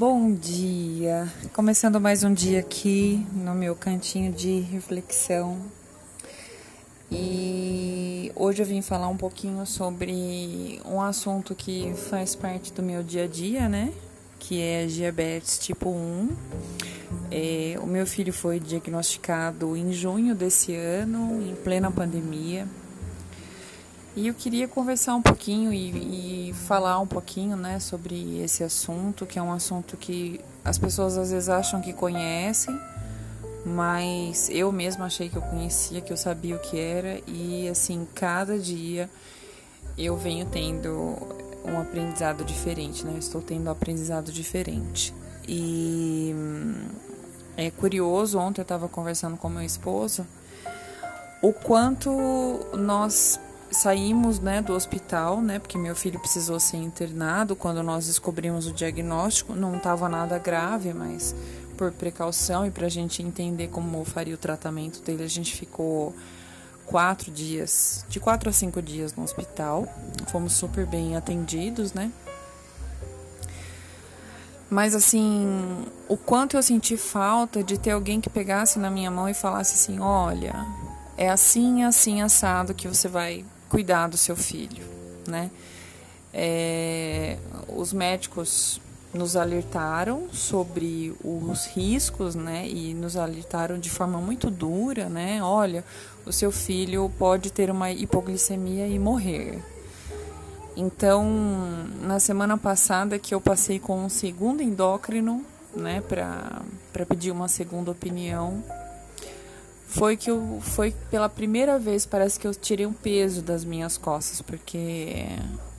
Bom dia! Começando mais um dia aqui no meu cantinho de reflexão. E hoje eu vim falar um pouquinho sobre um assunto que faz parte do meu dia a dia, né? Que é diabetes tipo 1. É, o meu filho foi diagnosticado em junho desse ano, em plena pandemia. E eu queria conversar um pouquinho e, e, falar um pouquinho né, sobre esse assunto, que é um assunto que as pessoas às vezes acham que conhecem, mas eu mesma achei que eu conhecia, que eu sabia o que era, e assim, cada dia eu venho tendo um aprendizado diferente, né? Eu estou tendo um aprendizado diferente. E é curioso, ontem eu estava conversando com meu esposo o quanto nós saímos né, do hospital, né, porque meu filho precisou ser internado. Quando nós descobrimos o diagnóstico, não estava nada grave, mas por precaução e para a gente entender como faria o tratamento dele, a gente ficou quatro dias, de quatro a cinco dias no hospital. Fomos super bem atendidos, né? Mas assim, o quanto eu senti falta de ter alguém que pegasse na minha mão e falasse assim: olha, é assim, assim, assado que você vai cuidar do seu filho, né? É, os médicos nos alertaram sobre os riscos, né? E nos alertaram de forma muito dura, né? Olha, o seu filho pode ter uma hipoglicemia e morrer. Então, na semana passada que eu passei com um segundo endócrino, né, para pedir uma segunda opinião, foi que eu foi pela primeira vez parece que eu tirei um peso das minhas costas porque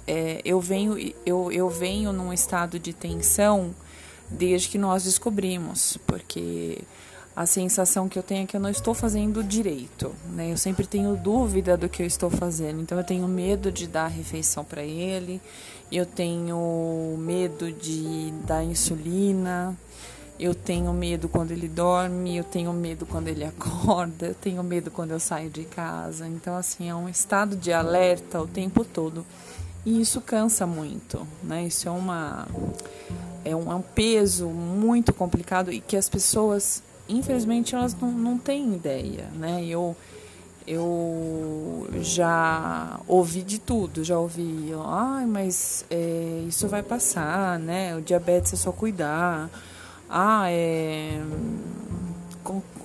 é, eu venho eu, eu venho num estado de tensão desde que nós descobrimos porque a sensação que eu tenho é que eu não estou fazendo direito, né? Eu sempre tenho dúvida do que eu estou fazendo, então eu tenho medo de dar refeição para ele, eu tenho medo de dar insulina, eu tenho medo quando ele dorme, eu tenho medo quando ele acorda, eu tenho medo quando eu saio de casa. Então, assim, é um estado de alerta o tempo todo. E isso cansa muito, né? Isso é uma é um, é um peso muito complicado e que as pessoas, infelizmente, elas não, não têm ideia, né? Eu eu já ouvi de tudo, já ouvi, ai, mas é, isso vai passar, né? O diabetes é só cuidar ah, é,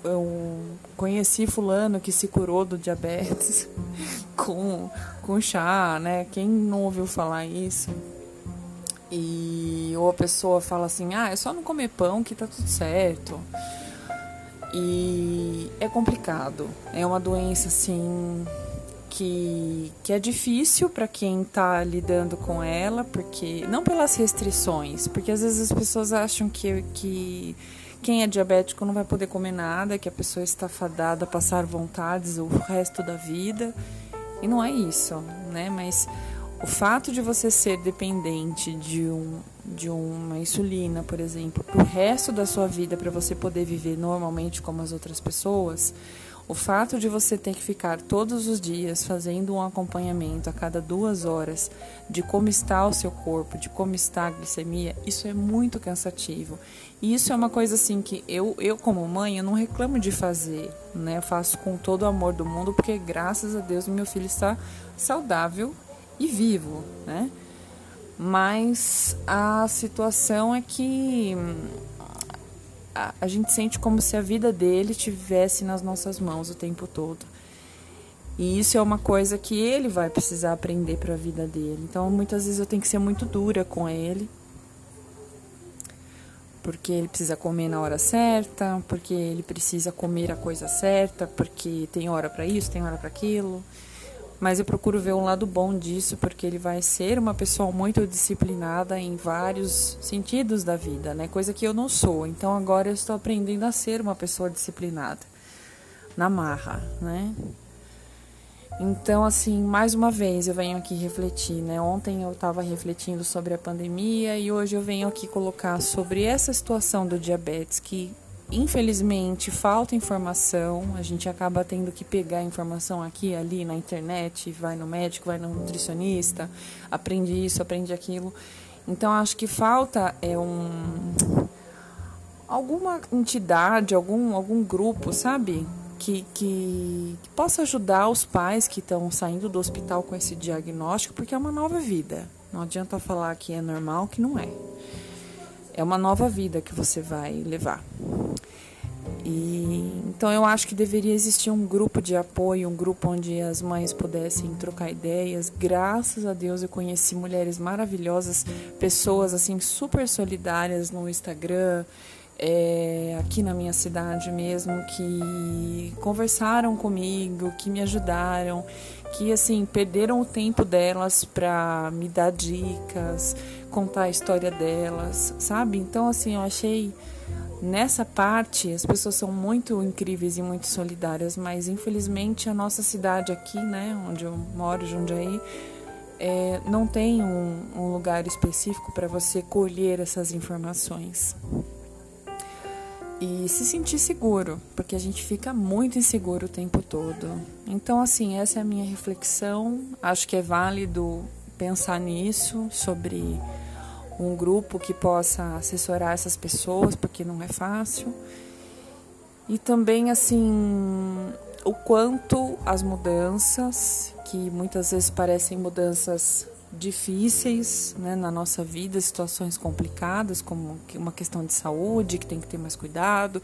eu conheci fulano que se curou do diabetes com, com chá, né? Quem não ouviu falar isso? E ou a pessoa fala assim, ah, é só não comer pão que tá tudo certo. E é complicado. É uma doença assim que, que é difícil para quem está lidando com ela, porque não pelas restrições, porque às vezes as pessoas acham que, que quem é diabético não vai poder comer nada, que a pessoa está fadada a passar vontades o resto da vida. E não é isso, né? Mas o fato de você ser dependente de, um, de uma insulina, por exemplo, para o resto da sua vida, para você poder viver normalmente como as outras pessoas, o fato de você ter que ficar todos os dias fazendo um acompanhamento a cada duas horas de como está o seu corpo, de como está a glicemia, isso é muito cansativo. E isso é uma coisa assim que eu, eu como mãe, eu não reclamo de fazer, né? Eu faço com todo o amor do mundo, porque graças a Deus meu filho está saudável e vivo, né? Mas a situação é que a, a gente sente como se a vida dele tivesse nas nossas mãos o tempo todo. E isso é uma coisa que ele vai precisar aprender para a vida dele. Então, muitas vezes eu tenho que ser muito dura com ele. Porque ele precisa comer na hora certa, porque ele precisa comer a coisa certa, porque tem hora para isso, tem hora para aquilo mas eu procuro ver um lado bom disso, porque ele vai ser uma pessoa muito disciplinada em vários sentidos da vida, né? Coisa que eu não sou. Então agora eu estou aprendendo a ser uma pessoa disciplinada na marra, né? Então, assim, mais uma vez eu venho aqui refletir, né? Ontem eu estava refletindo sobre a pandemia e hoje eu venho aqui colocar sobre essa situação do diabetes que infelizmente falta informação, a gente acaba tendo que pegar informação aqui ali na internet, vai no médico, vai no nutricionista, aprende isso, aprende aquilo. Então acho que falta é um alguma entidade, algum algum grupo, sabe? Que, que, que possa ajudar os pais que estão saindo do hospital com esse diagnóstico, porque é uma nova vida. Não adianta falar que é normal, que não é. É uma nova vida que você vai levar. E então eu acho que deveria existir um grupo de apoio, um grupo onde as mães pudessem trocar ideias. Graças a Deus eu conheci mulheres maravilhosas, pessoas assim super solidárias no Instagram, é, aqui na minha cidade mesmo, que conversaram comigo, que me ajudaram, que assim perderam o tempo delas para me dar dicas, contar a história delas, sabe? Então assim eu achei Nessa parte, as pessoas são muito incríveis e muito solidárias, mas infelizmente a nossa cidade aqui, né, onde eu moro, Jundiaí, é, não tem um, um lugar específico para você colher essas informações. E se sentir seguro, porque a gente fica muito inseguro o tempo todo. Então, assim, essa é a minha reflexão. Acho que é válido pensar nisso, sobre um grupo que possa assessorar essas pessoas, porque não é fácil. E também assim, o quanto as mudanças, que muitas vezes parecem mudanças difíceis né, na nossa vida, situações complicadas, como uma questão de saúde, que tem que ter mais cuidado,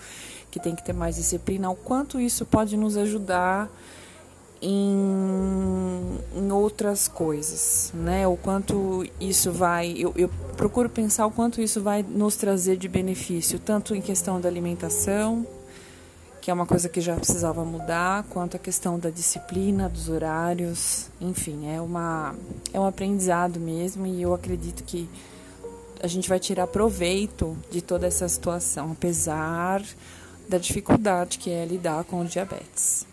que tem que ter mais disciplina, o quanto isso pode nos ajudar em, em outras coisas, né? O quanto isso vai, eu, eu procuro pensar o quanto isso vai nos trazer de benefício, tanto em questão da alimentação, que é uma coisa que já precisava mudar, quanto a questão da disciplina, dos horários, enfim, é uma é um aprendizado mesmo e eu acredito que a gente vai tirar proveito de toda essa situação, apesar da dificuldade que é lidar com o diabetes.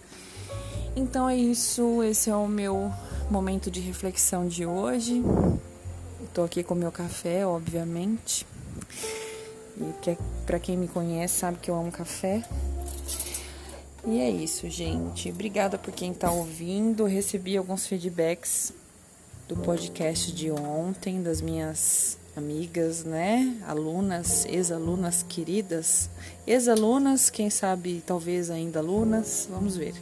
Então é isso, esse é o meu momento de reflexão de hoje. Estou aqui com meu café, obviamente. E é, para quem me conhece sabe que eu amo café. E é isso, gente. Obrigada por quem está ouvindo. Recebi alguns feedbacks do podcast de ontem, das minhas amigas, né? Alunas, ex-alunas queridas. Ex-alunas, quem sabe talvez ainda alunas. Vamos ver.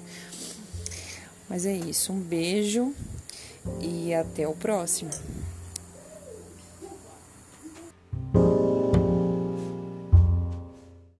Mas é isso, um beijo e até o próximo.